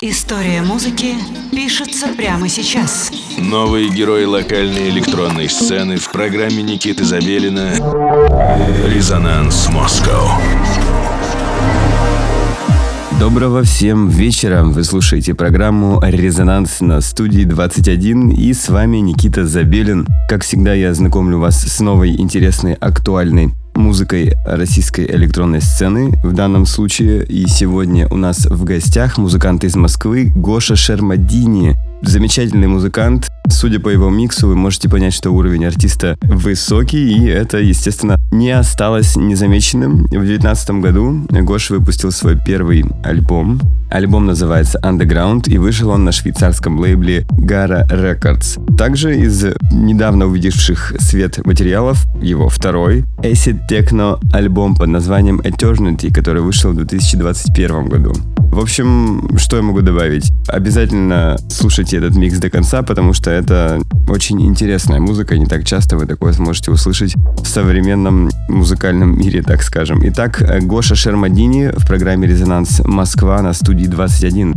История музыки пишется прямо сейчас. Новые герои локальной электронной сцены в программе Никиты Забелина «Резонанс Москва». Доброго всем вечера. Вы слушаете программу «Резонанс» на студии 21 и с вами Никита Забелин. Как всегда, я знакомлю вас с новой интересной, актуальной музыкой российской электронной сцены в данном случае. И сегодня у нас в гостях музыкант из Москвы Гоша Шермадини. Замечательный музыкант. Судя по его миксу, вы можете понять, что уровень артиста высокий, и это, естественно, не осталось незамеченным. В 2019 году Гоша выпустил свой первый альбом. Альбом называется Underground, и вышел он на швейцарском лейбле Gara Records. Также из недавно увидевших свет материалов его второй Acid Techno альбом под названием Eternity, который вышел в 2021 году. В общем, что я могу добавить? Обязательно слушайте этот микс до конца, потому что это очень интересная музыка, не так часто вы такое сможете услышать в современном музыкальном мире, так скажем. Итак, Гоша Шермадини в программе «Резонанс Москва» на студии 21.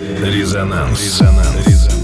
Резонанс. Резонанс.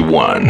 one.